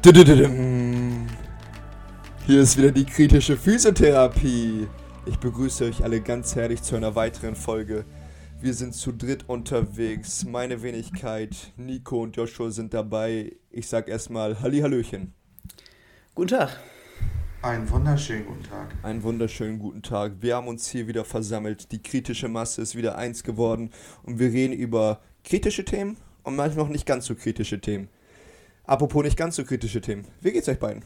Hier ist wieder die kritische Physiotherapie. Ich begrüße euch alle ganz herzlich zu einer weiteren Folge. Wir sind zu dritt unterwegs. Meine Wenigkeit, Nico und Joshua sind dabei. Ich sag erstmal Hallihallöchen. Guten Tag. Einen wunderschönen guten Tag. Einen wunderschönen guten Tag. Wir haben uns hier wieder versammelt. Die kritische Masse ist wieder eins geworden. Und wir reden über kritische Themen und manchmal auch nicht ganz so kritische Themen. Apropos nicht ganz so kritische Themen. Wie geht's euch beiden?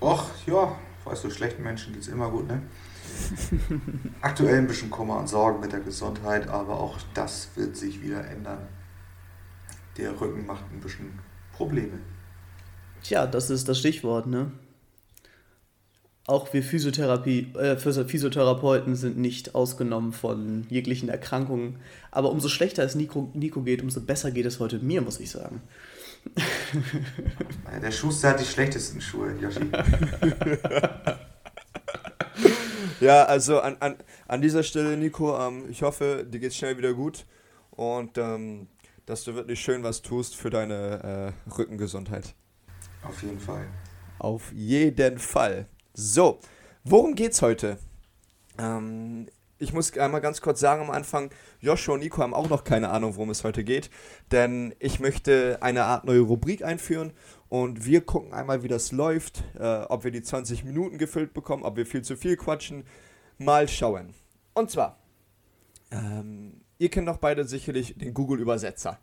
Och, ja, weißt du, schlechten Menschen geht's immer gut, ne? Aktuell ein bisschen Kummer und Sorgen mit der Gesundheit, aber auch das wird sich wieder ändern. Der Rücken macht ein bisschen Probleme. Tja, das ist das Stichwort, ne? Auch wir Physiotherapie, äh, Physiotherapeuten sind nicht ausgenommen von jeglichen Erkrankungen. Aber umso schlechter es Nico, Nico geht, umso besser geht es heute mir, muss ich sagen. Der Schuster hat die schlechtesten Schuhe, Yoshi. ja, also an, an, an dieser Stelle, Nico, ähm, ich hoffe, dir geht's schnell wieder gut und ähm, dass du wirklich schön was tust für deine äh, Rückengesundheit. Auf jeden Fall. Auf jeden Fall. So, worum geht's heute? Ähm, ich muss einmal ganz kurz sagen am Anfang, Joshua und Nico haben auch noch keine Ahnung, worum es heute geht, denn ich möchte eine Art neue Rubrik einführen und wir gucken einmal, wie das läuft, äh, ob wir die 20 Minuten gefüllt bekommen, ob wir viel zu viel quatschen. Mal schauen. Und zwar, ähm, ihr kennt doch beide sicherlich den Google-Übersetzer.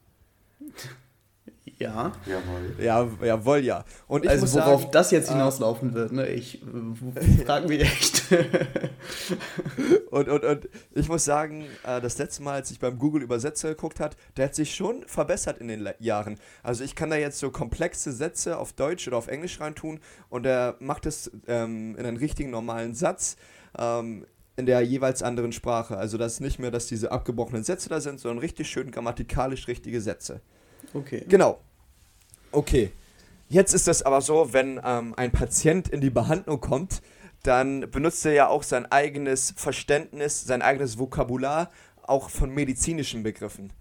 Ja. Jawohl. Ja, jawohl, ja. Und also worauf sagen, das jetzt äh, hinauslaufen äh, wird, ne? Ich äh, frage mich echt. und, und, und ich muss sagen, äh, das letzte Mal, als ich beim Google Übersetzer geguckt habe, der hat sich schon verbessert in den Jahren. Also ich kann da jetzt so komplexe Sätze auf Deutsch oder auf Englisch reintun und er macht es ähm, in einen richtigen normalen Satz. Ähm, in der jeweils anderen Sprache. Also das ist nicht mehr, dass diese abgebrochenen Sätze da sind, sondern richtig schön grammatikalisch richtige Sätze. Okay. Genau. Okay. Jetzt ist es aber so, wenn ähm, ein Patient in die Behandlung kommt, dann benutzt er ja auch sein eigenes Verständnis, sein eigenes Vokabular, auch von medizinischen Begriffen.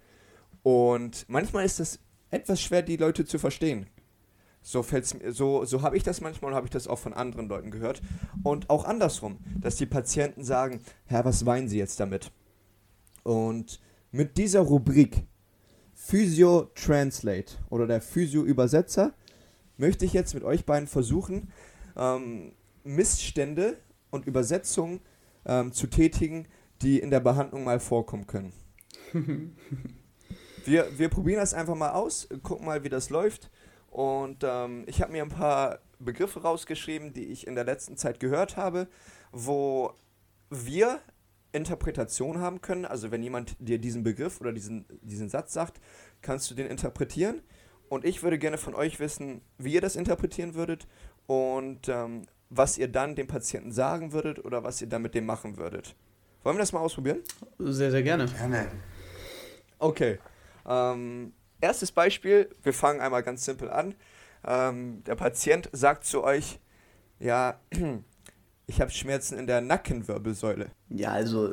Und manchmal ist es etwas schwer, die Leute zu verstehen. So, so, so habe ich das manchmal und habe ich das auch von anderen Leuten gehört. Und auch andersrum, dass die Patienten sagen, Herr, was weinen Sie jetzt damit? Und mit dieser Rubrik Physio Translate oder der Physio Übersetzer möchte ich jetzt mit euch beiden versuchen, ähm, Missstände und Übersetzungen ähm, zu tätigen, die in der Behandlung mal vorkommen können. wir, wir probieren das einfach mal aus, gucken mal, wie das läuft. Und ähm, ich habe mir ein paar Begriffe rausgeschrieben, die ich in der letzten Zeit gehört habe, wo wir Interpretation haben können. Also wenn jemand dir diesen Begriff oder diesen, diesen Satz sagt, kannst du den interpretieren. Und ich würde gerne von euch wissen, wie ihr das interpretieren würdet und ähm, was ihr dann dem Patienten sagen würdet oder was ihr dann mit dem machen würdet. Wollen wir das mal ausprobieren? Sehr, sehr gerne. Gerne. Okay. Ähm, erstes Beispiel, wir fangen einmal ganz simpel an. Ähm, der Patient sagt zu euch, ja, ich habe Schmerzen in der Nackenwirbelsäule. Ja, also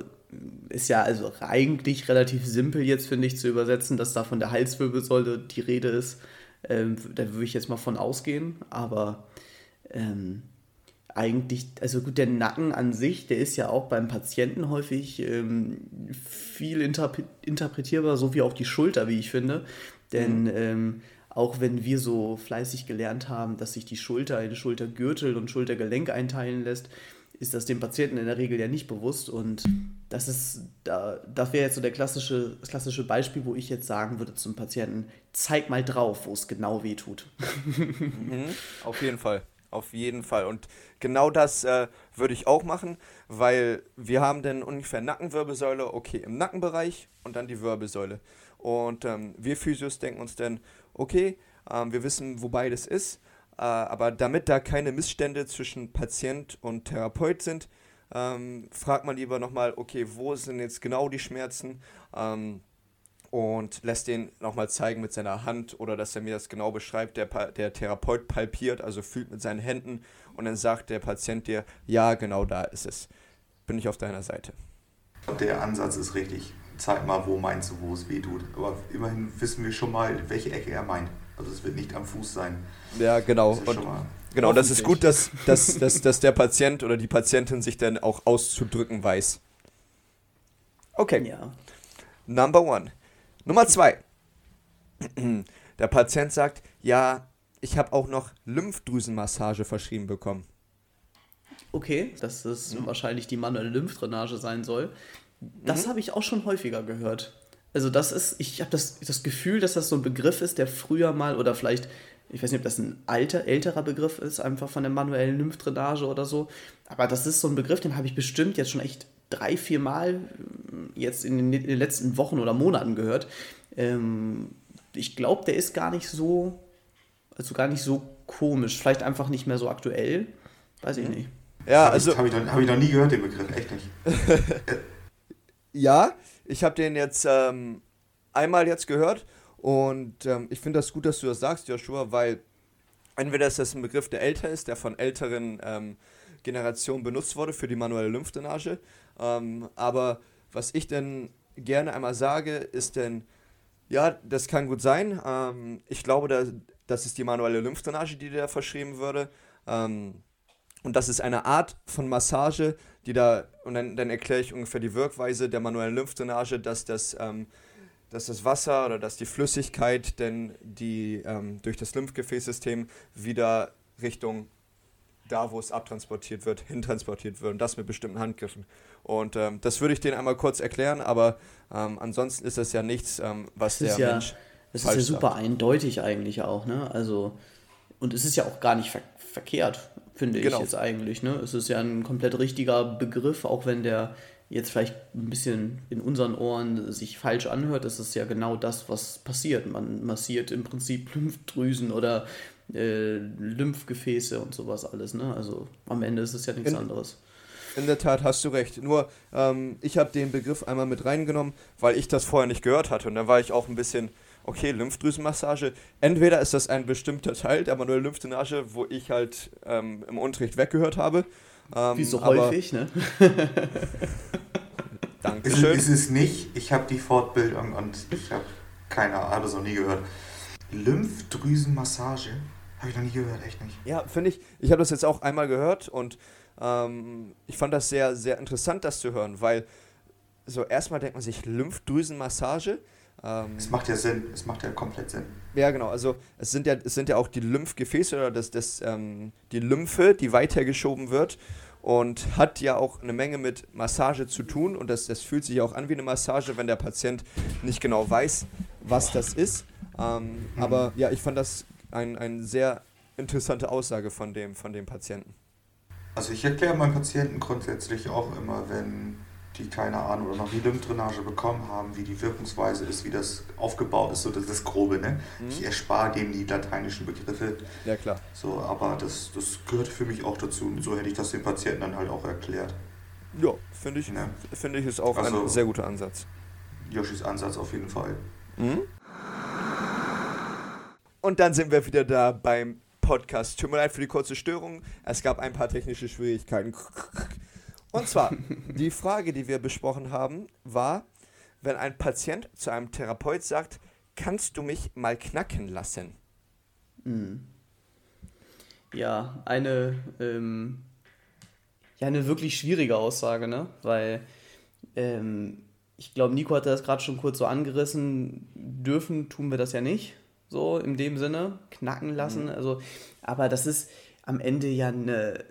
ist ja also eigentlich relativ simpel jetzt, finde ich, zu übersetzen, dass da von der Halswirbelsäule die Rede ist. Ähm, da würde ich jetzt mal von ausgehen, aber ähm, eigentlich, also gut, der Nacken an sich, der ist ja auch beim Patienten häufig ähm, viel interpre interpretierbar, so wie auch die Schulter, wie ich finde. Denn mhm. Auch wenn wir so fleißig gelernt haben, dass sich die Schulter in Schultergürtel und Schultergelenk einteilen lässt, ist das dem Patienten in der Regel ja nicht bewusst. Und das ist, da, das wäre jetzt so der klassische, das klassische Beispiel, wo ich jetzt sagen würde zum Patienten, zeig mal drauf, wo es genau weh tut. Mhm, auf jeden Fall. Auf jeden Fall. Und genau das äh, würde ich auch machen, weil wir haben dann ungefähr Nackenwirbelsäule, okay, im Nackenbereich und dann die Wirbelsäule. Und ähm, wir Physios denken uns dann, okay, ähm, wir wissen, wo beides ist, äh, aber damit da keine Missstände zwischen Patient und Therapeut sind, ähm, fragt man lieber nochmal, okay, wo sind jetzt genau die Schmerzen? Ähm, und lässt den nochmal zeigen mit seiner Hand oder dass er mir das genau beschreibt. Der, der Therapeut palpiert, also fühlt mit seinen Händen und dann sagt der Patient dir, ja, genau da ist es. Bin ich auf deiner Seite. Der Ansatz ist richtig zeig mal, wo meinst du, wo es weh tut. Aber immerhin wissen wir schon mal, welche Ecke er meint. Also es wird nicht am Fuß sein. Ja, genau. Das ist Und Genau, das ist gut, dass, dass, dass, dass der Patient oder die Patientin sich dann auch auszudrücken weiß. Okay, Ja. Number one. Nummer zwei. Der Patient sagt, ja, ich habe auch noch Lymphdrüsenmassage verschrieben bekommen. Okay, dass das wahrscheinlich die manuelle Lymphdrainage sein soll. Das habe ich auch schon häufiger gehört. Also das ist, ich habe das, das Gefühl, dass das so ein Begriff ist, der früher mal oder vielleicht, ich weiß nicht, ob das ein alter, älterer Begriff ist, einfach von der manuellen Lymphdrainage oder so. Aber das ist so ein Begriff, den habe ich bestimmt jetzt schon echt drei, vier Mal ähm, jetzt in den, in den letzten Wochen oder Monaten gehört. Ähm, ich glaube, der ist gar nicht so, also gar nicht so komisch. Vielleicht einfach nicht mehr so aktuell. Weiß ich nicht. Ja, also habe ich, noch- hab ich noch nie gehört, den Begriff, echt nicht. ja, ich habe den jetzt ähm, einmal jetzt gehört und ähm, ich finde das gut, dass du das sagst, Joshua, weil entweder ist das ein Begriff, der älter ist, der von älteren ähm, Generationen benutzt wurde für die manuelle Lymphdrainage, ähm, aber was ich denn gerne einmal sage, ist denn, ja, das kann gut sein. Ähm, ich glaube, da, das ist die manuelle Lymphdrainage, die dir verschrieben würde. Ähm, und das ist eine Art von Massage, die da, und dann, dann erkläre ich ungefähr die Wirkweise der manuellen Lymphdrainage, dass das, ähm, dass das Wasser oder dass die Flüssigkeit denn die ähm, durch das Lymphgefäßsystem wieder Richtung da, wo es abtransportiert wird, hintransportiert wird und das mit bestimmten Handgriffen. Und ähm, das würde ich denen einmal kurz erklären, aber ähm, ansonsten ist das ja nichts, ähm, was Das der ist ja, Mensch das ist ja super sagt. eindeutig eigentlich auch, ne? Also, und es ist ja auch gar nicht ver verkehrt, finde Genau. ich jetzt eigentlich, ne? Es ist ja ein komplett richtiger Begriff, auch wenn der jetzt vielleicht ein bisschen in unseren Ohren sich falsch anhört, ist es ja genau das, was passiert. Man massiert im Prinzip Lymphdrüsen oder äh, Lymphgefäße und sowas alles, ne? Also am Ende ist es ja nichts In- anderes. In der Tat hast du recht. Nur, ähm, ich habe den Begriff einmal mit reingenommen, weil ich das vorher nicht gehört hatte. Und dann war ich auch ein bisschen, okay, Lymphdrüsenmassage. Entweder ist das ein bestimmter Teil der manuellen Lymphdrainage, wo ich halt ähm, im Unterricht weggehört habe. Ähm, Wie so aber- häufig, ne? Ist, Dankeschön. ist es nicht. Ich habe die Fortbildung und ich habe keine Ahnung, habe das noch nie gehört. Lymphdrüsenmassage? Habe ich noch nie gehört, echt nicht. Ja, finde ich, ich habe das jetzt auch einmal gehört und ähm, ich fand das sehr, sehr interessant, das zu hören, weil so erstmal denkt man sich Lymphdrüsenmassage. Ähm, Es macht ja Sinn. Es macht ja komplett Sinn. Ja, genau. Also es sind ja, es sind ja auch die Lymphgefäße oder das, das, ähm, die Lymphe, die weitergeschoben wird und hat ja auch eine Menge mit Massage zu tun und das, das fühlt sich auch an wie eine Massage, wenn der Patient nicht genau weiß, was das ist. Ähm, Aber ja, ich fand das ein, eine sehr interessante Aussage von dem, von dem Patienten. Also ich erkläre meinen Patienten grundsätzlich auch immer, wenn die keine Ahnung oder noch nie Lymphdrainage bekommen haben, wie die Wirkungsweise ist, wie das aufgebaut ist, so das ist Grobe, ne? Ich erspare dem die lateinischen Begriffe, Ja, klar. so, aber das, das gehört für mich auch dazu. Und so hätte ich das den Patienten dann halt auch erklärt. Ja, finde ich, Ja. finde ich ist auch Also- ein sehr guter Ansatz. Yoshis Ansatz auf jeden Fall. Und dann sind wir wieder da beim Podcast. Tut mir leid für die kurze Störung. Es gab ein paar technische Schwierigkeiten. Und zwar, die Frage, die wir besprochen haben, war, wenn ein Patient zu einem Therapeut sagt, kannst du mich mal knacken lassen? Ja, eine, ähm, ja, eine wirklich schwierige Aussage, ne? Weil ähm, ich glaube, Nico hatte das gerade schon kurz so angerissen. Dürfen tun wir das ja nicht, so in dem Sinne, knacken lassen. Also, aber das ist am Ende ja eine,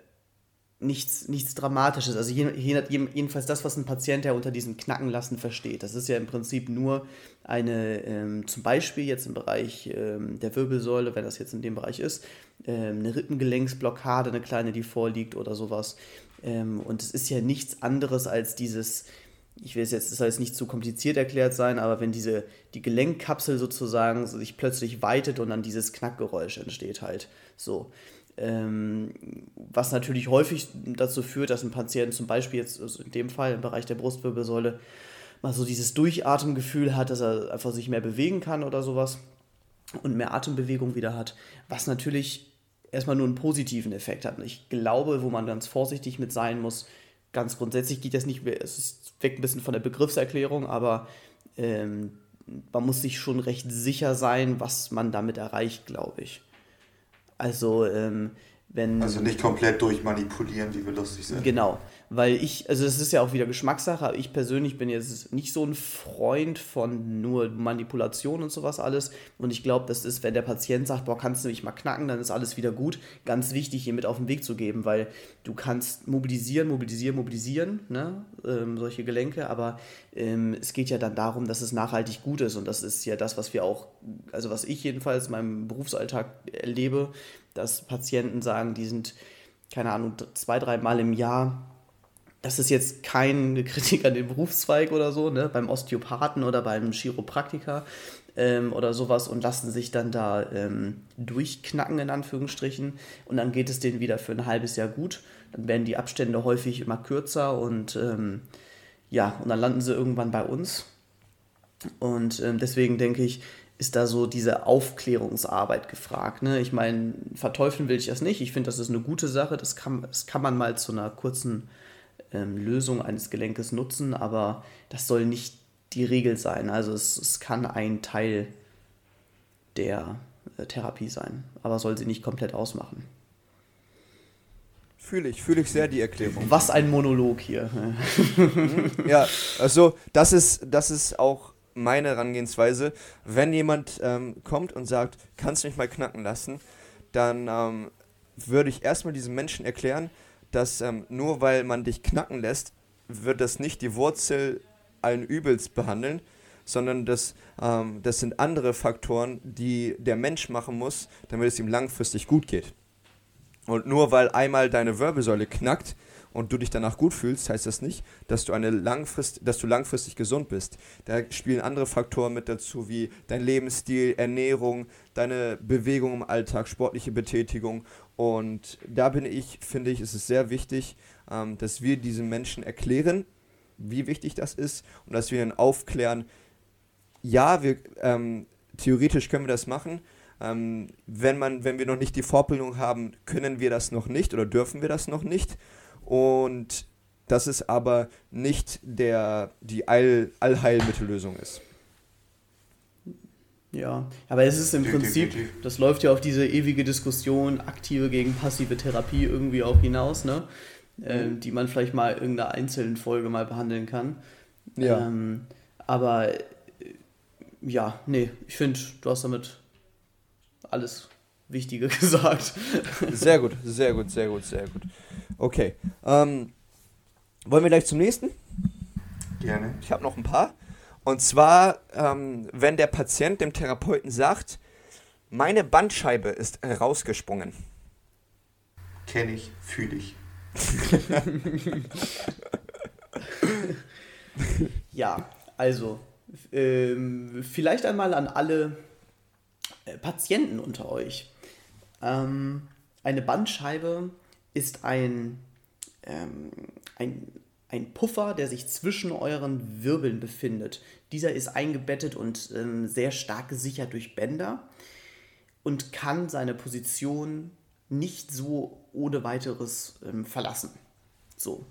nichts, nichts Dramatisches. Also je, je, jedenfalls das, was ein Patient ja unter diesem Knacken lassen versteht. Das ist ja im Prinzip nur eine, ähm, zum Beispiel jetzt im Bereich ähm, der Wirbelsäule, wenn das jetzt in dem Bereich ist, ähm, eine Rippengelenksblockade, eine kleine, die vorliegt oder sowas. Ähm, und es ist ja nichts anderes als dieses, ich will es jetzt, das jetzt nicht zu kompliziert erklärt sein, aber wenn diese, die Gelenkkapsel sozusagen sich plötzlich weitet und dann dieses Knackgeräusch entsteht halt so. Ähm, was natürlich häufig dazu führt, dass ein Patient zum Beispiel jetzt also in dem Fall im Bereich der Brustwirbelsäule mal so dieses Durchatemgefühl hat, dass er einfach sich mehr bewegen kann oder sowas und mehr Atembewegung wieder hat, was natürlich erstmal nur einen positiven Effekt hat. Ich glaube, wo man ganz vorsichtig mit sein muss, ganz grundsätzlich geht das nicht mehr, es ist weg ein bisschen von der Begriffserklärung, aber ähm, man muss sich schon recht sicher sein, was man damit erreicht, glaube ich. Also, ähm, wenn. Also nicht komplett durchmanipulieren, wie wir lustig sind. Genau. Weil ich, also es ist ja auch wieder Geschmackssache, aber ich persönlich bin jetzt nicht so ein Freund von nur Manipulation und sowas alles. Und ich glaube, das ist, wenn der Patient sagt, boah, kannst du mich mal knacken, dann ist alles wieder gut. Ganz wichtig, hier mit auf den Weg zu geben, weil du kannst mobilisieren, mobilisieren, mobilisieren, ne? Ähm, solche Gelenke, aber ähm, es geht ja dann darum, dass es nachhaltig gut ist. Und das ist ja das, was wir auch, also was ich jedenfalls in meinem Berufsalltag erlebe, dass Patienten sagen, die sind, keine Ahnung, zwei, dreimal im Jahr das ist jetzt keine Kritik an den Berufszweig oder so, ne, beim Osteopathen oder beim Chiropraktiker ähm, oder sowas und lassen sich dann da ähm, durchknacken, in Anführungsstrichen. Und dann geht es denen wieder für ein halbes Jahr gut. Dann werden die Abstände häufig immer kürzer und ähm, ja, und dann landen sie irgendwann bei uns. Und ähm, deswegen denke ich, ist da so diese Aufklärungsarbeit gefragt. Ne? Ich meine, verteufeln will ich das nicht. Ich finde, das ist eine gute Sache. Das kann, das kann man mal zu einer kurzen ähm, Lösung eines Gelenkes nutzen, aber das soll nicht die Regel sein. Also es, es kann ein Teil der äh, Therapie sein, aber soll sie nicht komplett ausmachen. Fühle ich, fühle ich sehr die Erklärung. Was ein Monolog hier. ja, also das ist, das ist auch meine Herangehensweise. Wenn jemand ähm, kommt und sagt, kannst du mich mal knacken lassen, dann ähm, würde ich erstmal diesem Menschen erklären, dass ähm, nur weil man dich knacken lässt, wird das nicht die Wurzel allen Übels behandeln, sondern das, ähm, das sind andere Faktoren, die der Mensch machen muss, damit es ihm langfristig gut geht. Und nur weil einmal deine Wirbelsäule knackt und du dich danach gut fühlst, heißt das nicht, dass du, eine langfrist, dass du langfristig gesund bist. Da spielen andere Faktoren mit dazu, wie dein Lebensstil, Ernährung, deine Bewegung im Alltag, sportliche Betätigung und da bin ich, finde ich, ist es sehr wichtig, ähm, dass wir diesen Menschen erklären, wie wichtig das ist und dass wir ihnen aufklären, ja, wir, ähm, theoretisch können wir das machen. Ähm, wenn, man, wenn wir noch nicht die Vorbildung haben, können wir das noch nicht oder dürfen wir das noch nicht. Und dass es aber nicht der, die All, Allheilmittellösung ist. Ja, aber es ist im Prinzip, das läuft ja auf diese ewige Diskussion, aktive gegen passive Therapie irgendwie auch hinaus, ne? Ähm, mhm. die man vielleicht mal in irgendeiner einzelnen Folge mal behandeln kann. Ja. Ähm, aber äh, ja, nee, ich finde, du hast damit alles Wichtige gesagt. Sehr gut, sehr gut, sehr gut, sehr gut. Okay. Ähm, wollen wir gleich zum nächsten? Gerne. Ich habe noch ein paar. Und zwar, ähm, wenn der Patient dem Therapeuten sagt, meine Bandscheibe ist rausgesprungen. Kenne ich, fühle ich. ja, also ähm, vielleicht einmal an alle äh, Patienten unter euch. Ähm, eine Bandscheibe ist ein, ähm, ein ein Puffer, der sich zwischen euren Wirbeln befindet. Dieser ist eingebettet und ähm, sehr stark gesichert durch Bänder und kann seine Position nicht so ohne weiteres ähm, verlassen. So.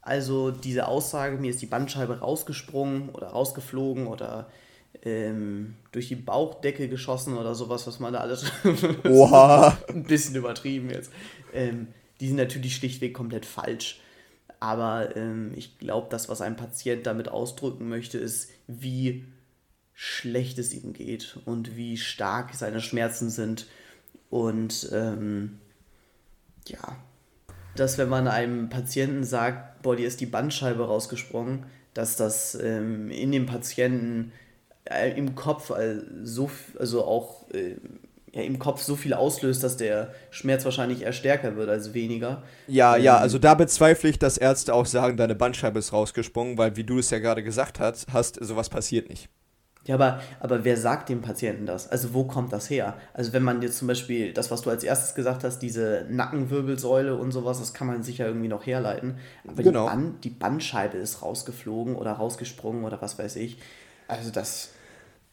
Also diese Aussage, mir ist die Bandscheibe rausgesprungen oder rausgeflogen oder ähm, durch die Bauchdecke geschossen oder sowas, was man da alles. Oha! ein bisschen übertrieben jetzt. Ähm, die sind natürlich schlichtweg komplett falsch. Aber ähm, ich glaube, das, was ein Patient damit ausdrücken möchte, ist, wie schlecht es ihm geht und wie stark seine Schmerzen sind. Und ähm, ja, dass wenn man einem Patienten sagt, boah, dir ist die Bandscheibe rausgesprungen, dass das ähm, in dem Patienten äh, im Kopf also, so, also auch äh, ja, im Kopf so viel auslöst, dass der Schmerz wahrscheinlich eher stärker wird als weniger. Ja, ähm, ja, also da bezweifle ich, dass Ärzte auch sagen, deine Bandscheibe ist rausgesprungen, weil wie du es ja gerade gesagt hast, hast, sowas passiert nicht. Ja, aber, aber wer sagt dem Patienten das? Also wo kommt das her? Also wenn man jetzt zum Beispiel das, was du als erstes gesagt hast, diese Nackenwirbelsäule und sowas, das kann man sicher irgendwie noch herleiten. Aber genau. die, Band, die Bandscheibe ist rausgeflogen oder rausgesprungen oder was weiß ich. Also das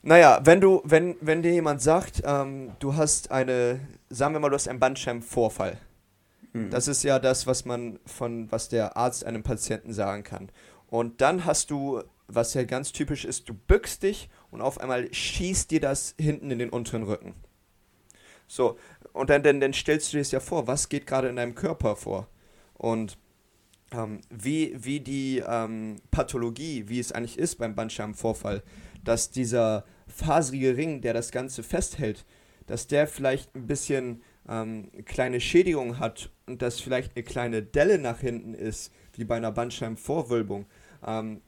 naja, wenn du, wenn, wenn dir jemand sagt, ähm, du hast eine, sagen wir mal, du hast einen Bandscheibenvorfall. Mhm. Das ist ja das, was man von, was der Arzt einem Patienten sagen kann. Und dann hast du, was ja ganz typisch ist, du bückst dich und auf einmal schießt dir das hinten in den unteren Rücken. So, und dann, dann, dann stellst du dir das ja vor, was geht gerade in deinem Körper vor? Und ähm, wie, wie die ähm, Pathologie, wie es eigentlich ist beim Bandscheibenvorfall, dass dieser faserige Ring, der das Ganze festhält, dass der vielleicht ein bisschen ähm, kleine Schädigung hat und dass vielleicht eine kleine Delle nach hinten ist, wie bei einer Bandscheibenvorwölbung. Ähm,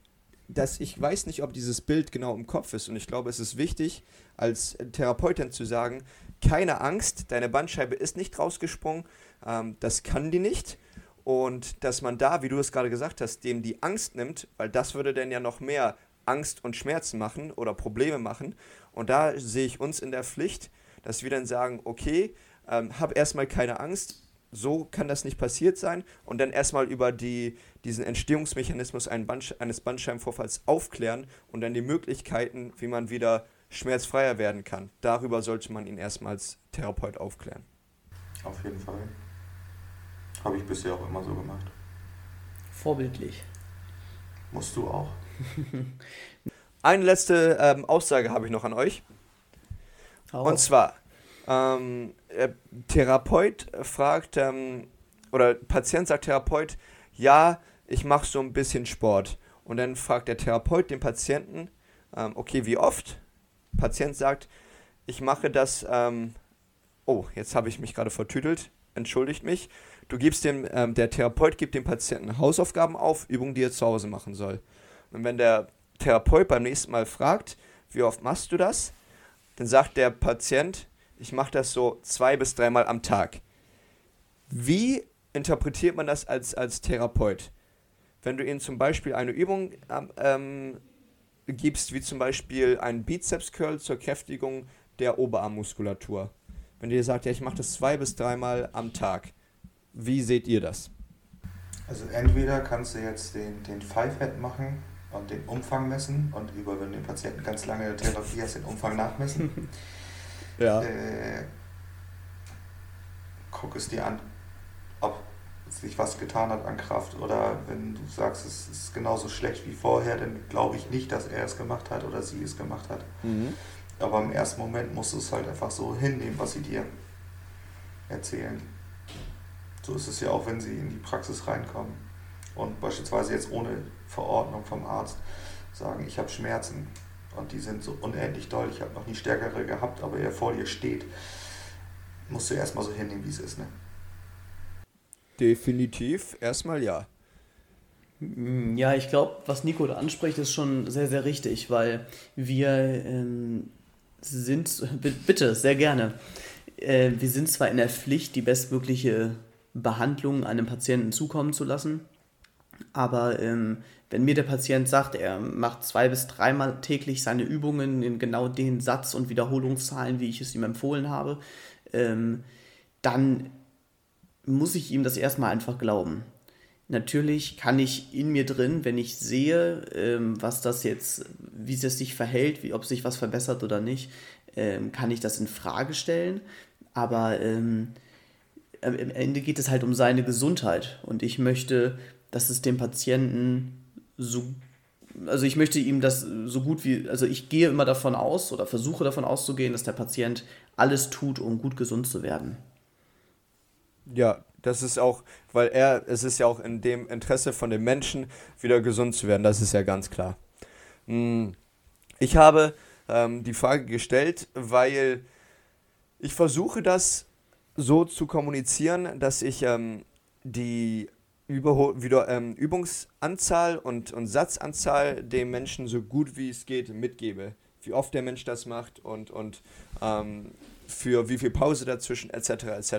dass ich weiß nicht, ob dieses Bild genau im Kopf ist und ich glaube, es ist wichtig, als Therapeutin zu sagen, keine Angst, deine Bandscheibe ist nicht rausgesprungen, ähm, das kann die nicht und dass man da, wie du es gerade gesagt hast, dem die Angst nimmt, weil das würde dann ja noch mehr Angst und Schmerzen machen oder Probleme machen. Und da sehe ich uns in der Pflicht, dass wir dann sagen, okay, ähm, hab erstmal keine Angst, so kann das nicht passiert sein und dann erstmal über die, diesen Entstehungsmechanismus eines Bandscheibenvorfalls aufklären und dann die Möglichkeiten, wie man wieder schmerzfreier werden kann. Darüber sollte man ihn erstmal als Therapeut aufklären. Auf jeden Fall. Habe ich bisher auch immer so gemacht. Vorbildlich. Musst du auch. Eine letzte ähm, Aussage habe ich noch an euch. Oh. Und zwar, ähm, äh, Therapeut fragt, ähm, oder Patient sagt Therapeut, ja, ich mache so ein bisschen Sport. Und dann fragt der Therapeut den Patienten, ähm, okay, wie oft? Patient sagt, ich mache das, ähm, oh, jetzt habe ich mich gerade vertütelt, entschuldigt mich. Du gibst dem, ähm, der Therapeut gibt dem Patienten Hausaufgaben auf, Übungen, die er zu Hause machen soll. Und wenn der Therapeut beim nächsten Mal fragt, wie oft machst du das, dann sagt der Patient, ich mache das so zwei bis dreimal am Tag. Wie interpretiert man das als, als Therapeut? Wenn du ihnen zum Beispiel eine Übung ähm, gibst, wie zum Beispiel einen Bizeps-Curl zur Kräftigung der Oberarmmuskulatur. Wenn dir sagt, ja, ich mache das zwei bis dreimal am Tag wie seht ihr das? Also entweder kannst du jetzt den, den Five-Head machen und den Umfang messen und über, wenn du den Patienten ganz lange Therapie hast, den Umfang nachmessen. ja. Äh, guck es dir an, ob sich was getan hat an Kraft oder wenn du sagst, es ist genauso schlecht wie vorher, dann glaube ich nicht, dass er es gemacht hat oder sie es gemacht hat. Mhm. Aber im ersten Moment musst du es halt einfach so hinnehmen, was sie dir erzählen. So ist es ja auch, wenn sie in die Praxis reinkommen und beispielsweise jetzt ohne Verordnung vom Arzt sagen, ich habe Schmerzen und die sind so unendlich doll, ich habe noch nie stärkere gehabt, aber er vor dir steht, musst du erstmal so hinnehmen, wie es ist. Ne? Definitiv, erstmal ja. Mm, ja, ich glaube, was Nico da anspricht, ist schon sehr, sehr richtig, weil wir ähm, sind, bitte, sehr gerne, äh, wir sind zwar in der Pflicht, die bestmögliche Behandlung einem Patienten zukommen zu lassen. Aber ähm, wenn mir der Patient sagt, er macht zwei bis dreimal täglich seine Übungen in genau den Satz- und Wiederholungszahlen, wie ich es ihm empfohlen habe, ähm, dann muss ich ihm das erstmal einfach glauben. Natürlich kann ich in mir drin, wenn ich sehe, ähm, was das jetzt, wie es sich verhält, wie, ob sich was verbessert oder nicht, ähm, kann ich das in Frage stellen. Aber ähm, am Ende geht es halt um seine Gesundheit. Und ich möchte, dass es dem Patienten so, also ich möchte ihm das so gut wie, also ich gehe immer davon aus oder versuche davon auszugehen, dass der Patient alles tut, um gut gesund zu werden. Ja, das ist auch, weil er, es ist ja auch in dem Interesse von dem Menschen, wieder gesund zu werden, das ist ja ganz klar. Hm, ich habe ähm, die Frage gestellt, weil ich versuche das so zu kommunizieren, dass ich ähm, die Über wieder, ähm, Übungsanzahl und, und Satzanzahl dem Menschen so gut wie es geht mitgebe. Wie oft der Mensch das macht und, und ähm, für wie viel Pause dazwischen etc. etc.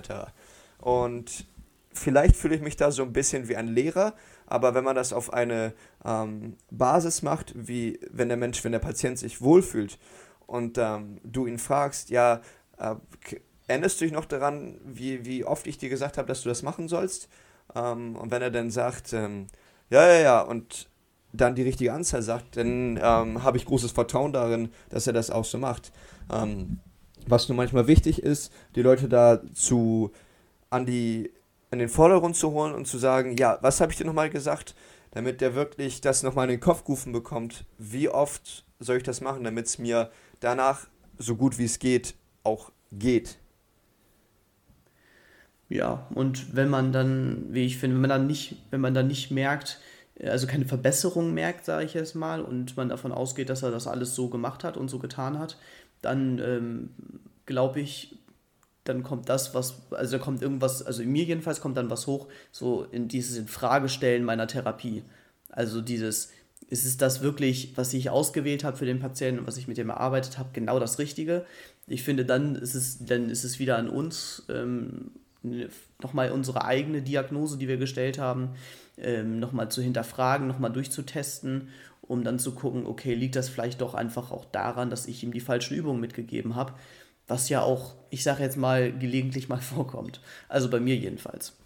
Und vielleicht fühle ich mich da so ein bisschen wie ein Lehrer, aber wenn man das auf eine ähm, Basis macht, wie wenn der Mensch, wenn der Patient sich wohlfühlt und ähm, du ihn fragst, ja, äh, erinnerst du dich noch daran, wie, wie oft ich dir gesagt habe, dass du das machen sollst? Ähm, und wenn er dann sagt, ähm, ja, ja, ja, und dann die richtige Anzahl sagt, dann ähm, habe ich großes Vertrauen darin, dass er das auch so macht. Ähm, was nur manchmal wichtig ist, die Leute dazu an die in den Vordergrund zu holen und zu sagen, ja, was habe ich dir nochmal gesagt, damit der wirklich das nochmal in den Kopf gerufen bekommt, wie oft soll ich das machen, damit es mir danach so gut wie es geht auch geht. Ja, und wenn man dann, wie ich finde, wenn man dann nicht, wenn man dann nicht merkt, also keine Verbesserung merkt, sage ich jetzt mal, und man davon ausgeht, dass er das alles so gemacht hat und so getan hat, dann ähm, glaube ich, dann kommt das, was, also da kommt irgendwas, also in mir jedenfalls kommt dann was hoch, so in dieses Infragestellen meiner Therapie. Also dieses, ist es das wirklich, was ich ausgewählt habe für den Patienten und was ich mit dem erarbeitet habe, genau das Richtige? Ich finde, dann ist es, dann ist es wieder an uns, ähm, nochmal unsere eigene Diagnose, die wir gestellt haben, ähm, nochmal zu hinterfragen, nochmal durchzutesten, um dann zu gucken, okay, liegt das vielleicht doch einfach auch daran, dass ich ihm die falschen Übungen mitgegeben habe, was ja auch, ich sage jetzt mal, gelegentlich mal vorkommt. Also bei mir jedenfalls.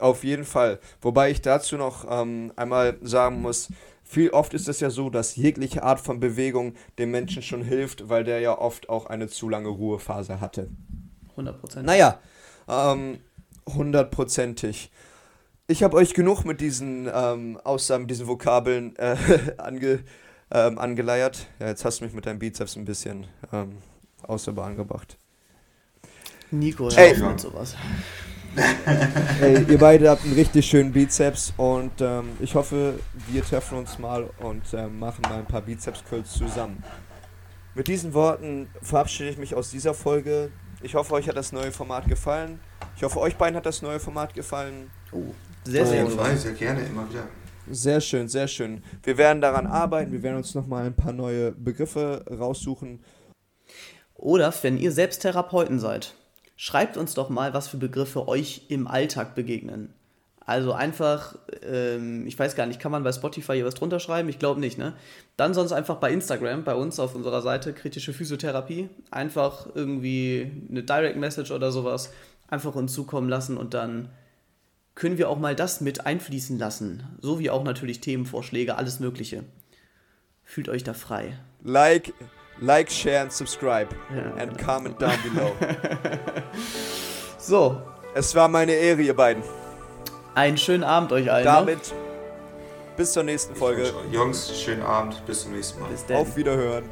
Auf jeden Fall. Wobei ich dazu noch ähm, einmal sagen muss, viel oft ist es ja so, dass jegliche Art von Bewegung dem Menschen schon hilft, weil der ja oft auch eine zu lange Ruhephase hatte. 100%. Naja, ähm, hundertprozentig. Ich habe euch genug mit diesen ähm, Aussagen, mit diesen Vokabeln äh, ange, ähm, angeleiert. Ja, jetzt hast du mich mit deinem Bizeps ein bisschen ähm, aus der Bahn gebracht. Nico, Ey. und sowas. Ey, ihr beide habt einen richtig schönen Bizeps und ähm, ich hoffe, wir treffen uns mal und ähm, machen mal ein paar Bizeps-Curls zusammen. Mit diesen Worten verabschiede ich mich aus dieser Folge. Ich hoffe, euch hat das neue Format gefallen. Ich hoffe, euch beiden hat das neue Format gefallen. Oh, sehr, sehr. Fall, sehr gerne, immer wieder. Sehr schön, sehr schön. Wir werden daran arbeiten. Wir werden uns nochmal ein paar neue Begriffe raussuchen. Oder wenn ihr selbst Therapeuten seid, schreibt uns doch mal, was für Begriffe euch im Alltag begegnen. Also einfach, ähm, ich weiß gar nicht, kann man bei Spotify hier was drunter schreiben? Ich glaube nicht, ne? Dann sonst einfach bei Instagram, bei uns auf unserer Seite, kritische Physiotherapie, einfach irgendwie eine Direct Message oder sowas, einfach uns zukommen lassen und dann können wir auch mal das mit einfließen lassen. So wie auch natürlich Themenvorschläge, alles Mögliche. Fühlt euch da frei. Like, like, share and subscribe. Ja, and comment down below. So, es war meine Ehre, ihr beiden. Einen schönen Abend euch allen. ne? Damit bis zur nächsten Folge. Jungs, schönen Abend, bis zum nächsten Mal. Bis dann. Auf Wiederhören.